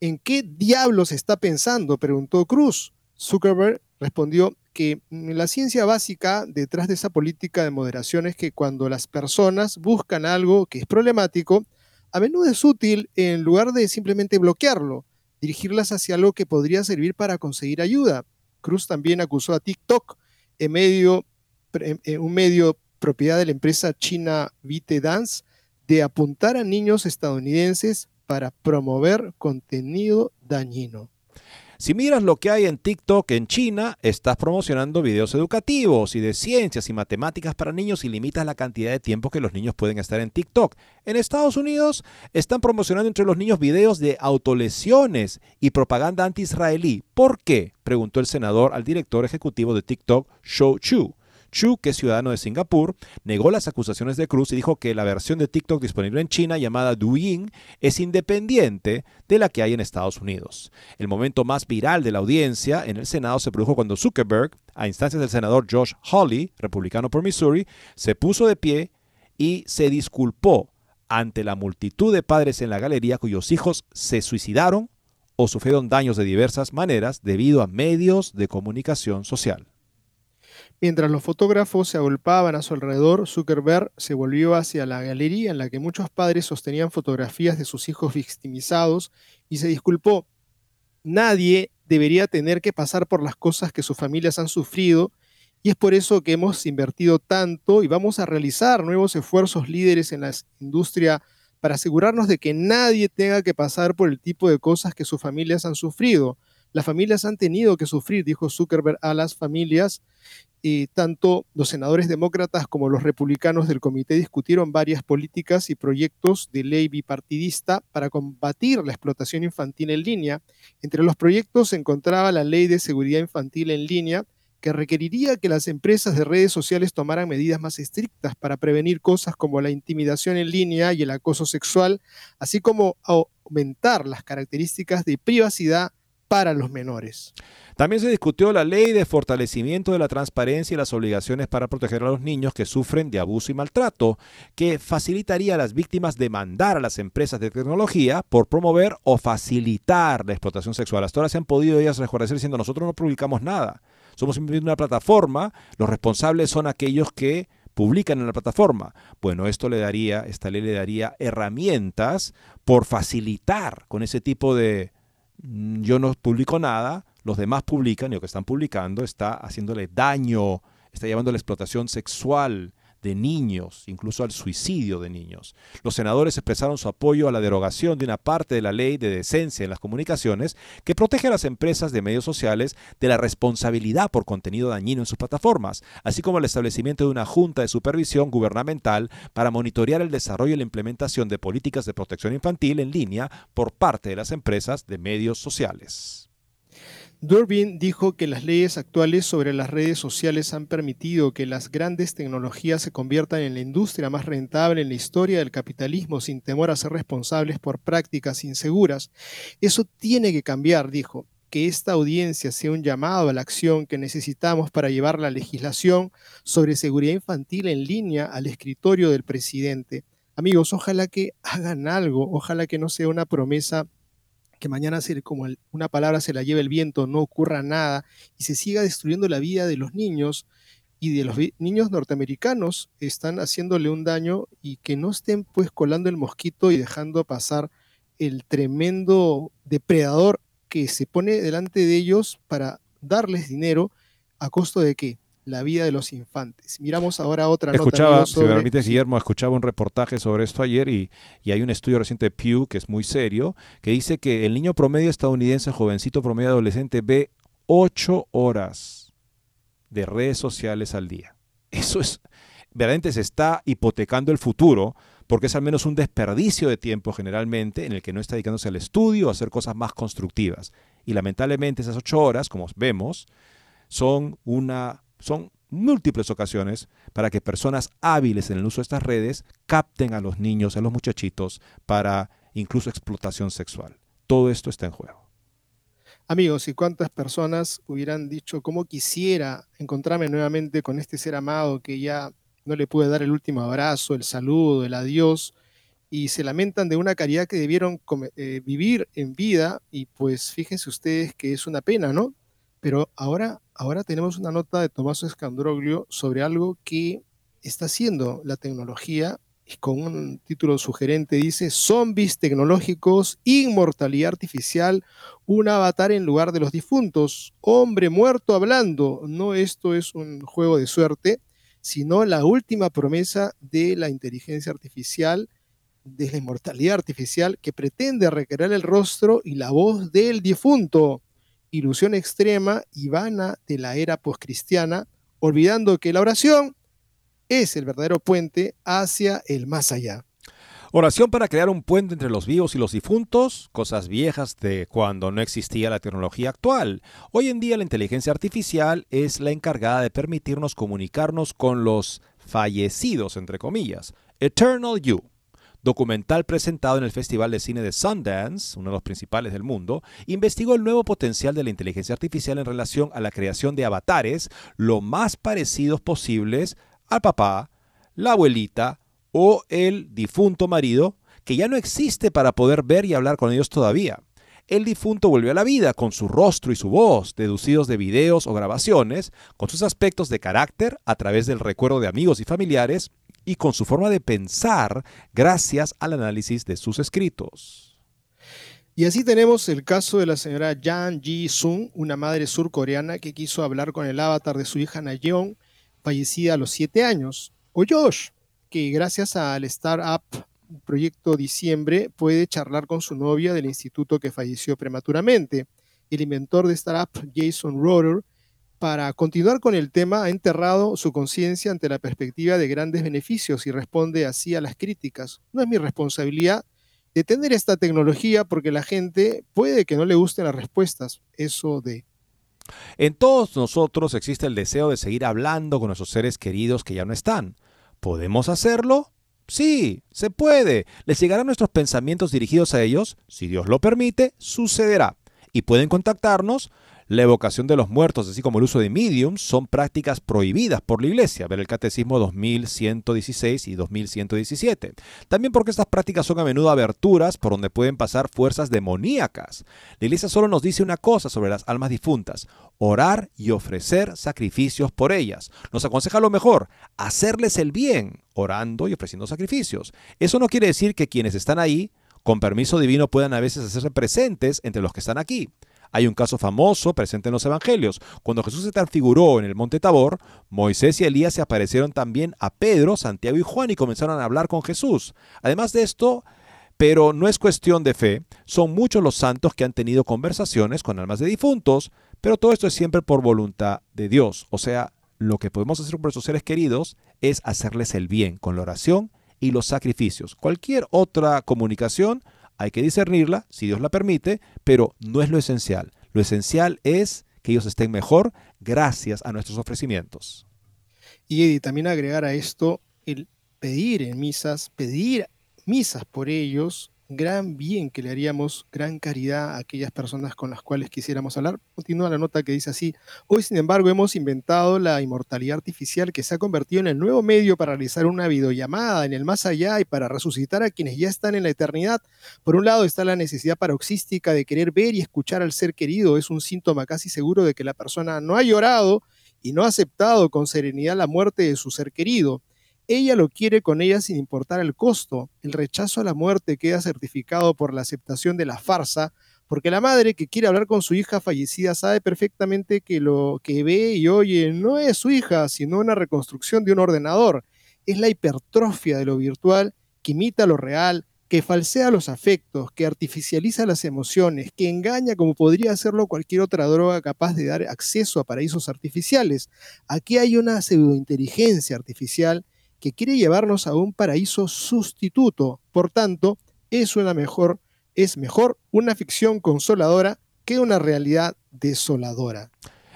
¿en qué diablos está pensando? preguntó Cruz. Zuckerberg respondió que la ciencia básica detrás de esa política de moderación es que cuando las personas buscan algo que es problemático, a menudo es útil, en lugar de simplemente bloquearlo, dirigirlas hacia algo que podría servir para conseguir ayuda. Cruz también acusó a TikTok, en medio, en un medio propiedad de la empresa china ByteDance, de apuntar a niños estadounidenses para promover contenido dañino. Si miras lo que hay en TikTok en China, estás promocionando videos educativos y de ciencias y matemáticas para niños y limitas la cantidad de tiempo que los niños pueden estar en TikTok. En Estados Unidos están promocionando entre los niños videos de autolesiones y propaganda anti-israelí. ¿Por qué? preguntó el senador al director ejecutivo de TikTok, Shou Chu. Chu, que es ciudadano de Singapur, negó las acusaciones de Cruz y dijo que la versión de TikTok disponible en China, llamada Douyin, es independiente de la que hay en Estados Unidos. El momento más viral de la audiencia en el Senado se produjo cuando Zuckerberg, a instancias del senador Josh Hawley, republicano por Missouri, se puso de pie y se disculpó ante la multitud de padres en la galería cuyos hijos se suicidaron o sufrieron daños de diversas maneras debido a medios de comunicación social. Mientras los fotógrafos se agolpaban a su alrededor, Zuckerberg se volvió hacia la galería en la que muchos padres sostenían fotografías de sus hijos victimizados y se disculpó. Nadie debería tener que pasar por las cosas que sus familias han sufrido y es por eso que hemos invertido tanto y vamos a realizar nuevos esfuerzos líderes en la industria para asegurarnos de que nadie tenga que pasar por el tipo de cosas que sus familias han sufrido. Las familias han tenido que sufrir, dijo Zuckerberg a las familias. Y tanto los senadores demócratas como los republicanos del comité discutieron varias políticas y proyectos de ley bipartidista para combatir la explotación infantil en línea. Entre los proyectos se encontraba la ley de seguridad infantil en línea, que requeriría que las empresas de redes sociales tomaran medidas más estrictas para prevenir cosas como la intimidación en línea y el acoso sexual, así como aumentar las características de privacidad para los menores. También se discutió la ley de fortalecimiento de la transparencia y las obligaciones para proteger a los niños que sufren de abuso y maltrato, que facilitaría a las víctimas demandar a las empresas de tecnología por promover o facilitar la explotación sexual. Hasta ahora se han podido ellas rejuvenecer diciendo nosotros no publicamos nada. Somos simplemente una plataforma, los responsables son aquellos que publican en la plataforma. Bueno, esto le daría, esta ley le daría herramientas por facilitar con ese tipo de yo no publico nada, los demás publican y lo que están publicando está haciéndole daño, está llevando la explotación sexual, de niños, incluso al suicidio de niños. Los senadores expresaron su apoyo a la derogación de una parte de la ley de decencia en las comunicaciones que protege a las empresas de medios sociales de la responsabilidad por contenido dañino en sus plataformas, así como el establecimiento de una junta de supervisión gubernamental para monitorear el desarrollo y la implementación de políticas de protección infantil en línea por parte de las empresas de medios sociales. Durbin dijo que las leyes actuales sobre las redes sociales han permitido que las grandes tecnologías se conviertan en la industria más rentable en la historia del capitalismo sin temor a ser responsables por prácticas inseguras. Eso tiene que cambiar, dijo. Que esta audiencia sea un llamado a la acción que necesitamos para llevar la legislación sobre seguridad infantil en línea al escritorio del presidente. Amigos, ojalá que hagan algo, ojalá que no sea una promesa que mañana se, como una palabra se la lleve el viento, no ocurra nada y se siga destruyendo la vida de los niños y de los niños norteamericanos están haciéndole un daño y que no estén pues colando el mosquito y dejando pasar el tremendo depredador que se pone delante de ellos para darles dinero a costo de qué? La vida de los infantes. Miramos ahora otra escuchaba, nota. Si me permites, Guillermo, escuchaba un reportaje sobre esto ayer y, y, hay un estudio reciente de Pew que es muy serio, que dice que el niño promedio estadounidense, jovencito promedio adolescente, ve ocho horas de redes sociales al día. Eso es, verdaderamente se está hipotecando el futuro porque es al menos un desperdicio de tiempo generalmente en el que no está dedicándose al estudio a hacer cosas más constructivas. Y lamentablemente esas ocho horas, como vemos, son una son múltiples ocasiones para que personas hábiles en el uso de estas redes capten a los niños, a los muchachitos, para incluso explotación sexual. Todo esto está en juego. Amigos, ¿y cuántas personas hubieran dicho cómo quisiera encontrarme nuevamente con este ser amado que ya no le pude dar el último abrazo, el saludo, el adiós, y se lamentan de una caridad que debieron eh, vivir en vida, y pues fíjense ustedes que es una pena, ¿no? Pero ahora, ahora tenemos una nota de Tomás Escandroglio sobre algo que está haciendo la tecnología y con un título sugerente dice Zombies tecnológicos, inmortalidad artificial, un avatar en lugar de los difuntos, hombre muerto hablando. No esto es un juego de suerte, sino la última promesa de la inteligencia artificial, de la inmortalidad artificial que pretende recrear el rostro y la voz del difunto ilusión extrema y vana de la era poscristiana, olvidando que la oración es el verdadero puente hacia el más allá. Oración para crear un puente entre los vivos y los difuntos, cosas viejas de cuando no existía la tecnología actual. Hoy en día la inteligencia artificial es la encargada de permitirnos comunicarnos con los fallecidos, entre comillas. Eternal You, documental presentado en el Festival de Cine de Sundance, uno de los principales del mundo, investigó el nuevo potencial de la inteligencia artificial en relación a la creación de avatares lo más parecidos posibles al papá, la abuelita, o el difunto marido, que ya no existe para poder ver y hablar con ellos todavía. El difunto volvió a la vida con su rostro y su voz, deducidos de videos o grabaciones, con sus aspectos de carácter a través del recuerdo de amigos y familiares, y con su forma de pensar gracias al análisis de sus escritos. Y así tenemos el caso de la señora Jan Ji-sung, una madre surcoreana que quiso hablar con el avatar de su hija Nayeon, fallecida a los siete años, o Josh, que gracias al Startup Proyecto Diciembre puede charlar con su novia del instituto que falleció prematuramente. El inventor de Startup, Jason Roder, para continuar con el tema, ha enterrado su conciencia ante la perspectiva de grandes beneficios y responde así a las críticas. No es mi responsabilidad detener esta tecnología porque la gente puede que no le gusten las respuestas. Eso de... En todos nosotros existe el deseo de seguir hablando con nuestros seres queridos que ya no están. ¿Podemos hacerlo? Sí, se puede. Les llegarán nuestros pensamientos dirigidos a ellos. Si Dios lo permite, sucederá. Y pueden contactarnos la evocación de los muertos, así como el uso de mediums, son prácticas prohibidas por la Iglesia, ver el Catecismo 2116 y 2117. También porque estas prácticas son a menudo aberturas por donde pueden pasar fuerzas demoníacas. La Iglesia solo nos dice una cosa sobre las almas difuntas, orar y ofrecer sacrificios por ellas. Nos aconseja lo mejor, hacerles el bien, orando y ofreciendo sacrificios. Eso no quiere decir que quienes están ahí, con permiso divino, puedan a veces hacerse presentes entre los que están aquí. Hay un caso famoso presente en los Evangelios. Cuando Jesús se transfiguró en el monte Tabor, Moisés y Elías se aparecieron también a Pedro, Santiago y Juan y comenzaron a hablar con Jesús. Además de esto, pero no es cuestión de fe, son muchos los santos que han tenido conversaciones con almas de difuntos, pero todo esto es siempre por voluntad de Dios. O sea, lo que podemos hacer por nuestros seres queridos es hacerles el bien con la oración y los sacrificios. Cualquier otra comunicación hay que discernirla, si Dios la permite, pero no es lo esencial. Lo esencial es que ellos estén mejor gracias a nuestros ofrecimientos. Y también agregar a esto el pedir en misas, pedir misas por ellos, gran bien que le haríamos, gran caridad a aquellas personas con las cuales quisiéramos hablar. Continúa la nota que dice así, hoy sin embargo hemos inventado la inmortalidad artificial que se ha convertido en el nuevo medio para realizar una videollamada en el más allá y para resucitar a quienes ya están en la eternidad. Por un lado está la necesidad paroxística de querer ver y escuchar al ser querido, es un síntoma casi seguro de que la persona no ha llorado y no ha aceptado con serenidad la muerte de su ser querido. Ella lo quiere con ella sin importar el costo. El rechazo a la muerte queda certificado por la aceptación de la farsa, porque la madre que quiere hablar con su hija fallecida sabe perfectamente que lo que ve y oye no es su hija, sino una reconstrucción de un ordenador. Es la hipertrofia de lo virtual que imita lo real, que falsea los afectos, que artificializa las emociones, que engaña como podría hacerlo cualquier otra droga capaz de dar acceso a paraísos artificiales. Aquí hay una pseudointeligencia artificial que quiere llevarnos a un paraíso sustituto. Por tanto, es una mejor es mejor una ficción consoladora que una realidad desoladora.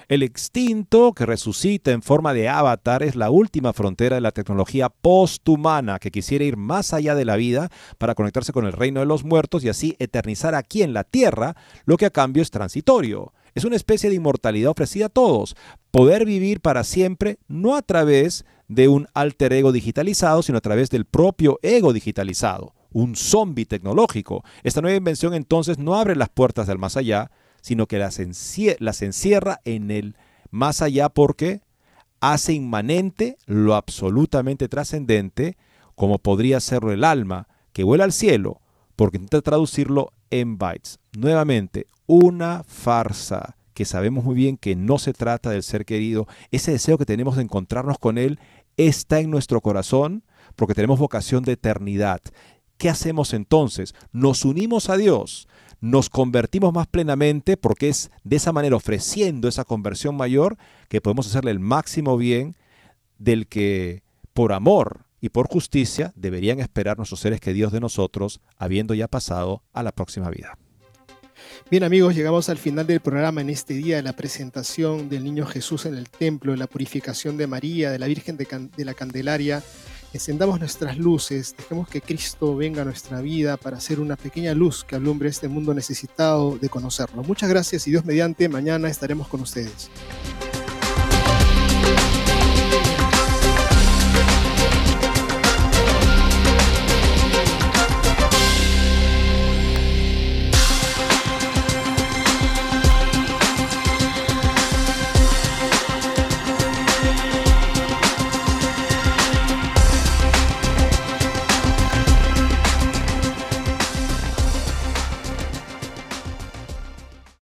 El extinto que resucita en forma de avatar es la última frontera de la tecnología posthumana que quisiera ir más allá de la vida para conectarse con el reino de los muertos y así eternizar aquí en la tierra lo que a cambio es transitorio. Es una especie de inmortalidad ofrecida a todos, poder vivir para siempre no a través de un alter ego digitalizado, sino a través del propio ego digitalizado, un zombie tecnológico. Esta nueva invención entonces no abre las puertas del más allá, sino que las, las encierra en el más allá porque hace inmanente lo absolutamente trascendente, como podría serlo el alma, que vuela al cielo, porque intenta traducirlo en bytes. Nuevamente, una farsa que sabemos muy bien que no se trata del ser querido, ese deseo que tenemos de encontrarnos con él está en nuestro corazón porque tenemos vocación de eternidad. ¿Qué hacemos entonces? Nos unimos a Dios, nos convertimos más plenamente porque es de esa manera ofreciendo esa conversión mayor que podemos hacerle el máximo bien del que por amor y por justicia deberían esperar nuestros seres queridos de nosotros, habiendo ya pasado a la próxima vida. Bien amigos, llegamos al final del programa en este día de la presentación del Niño Jesús en el templo, de la purificación de María, de la Virgen de, de la Candelaria. Encendamos nuestras luces, dejemos que Cristo venga a nuestra vida para ser una pequeña luz que alumbre este mundo necesitado de conocerlo. Muchas gracias y Dios mediante, mañana estaremos con ustedes.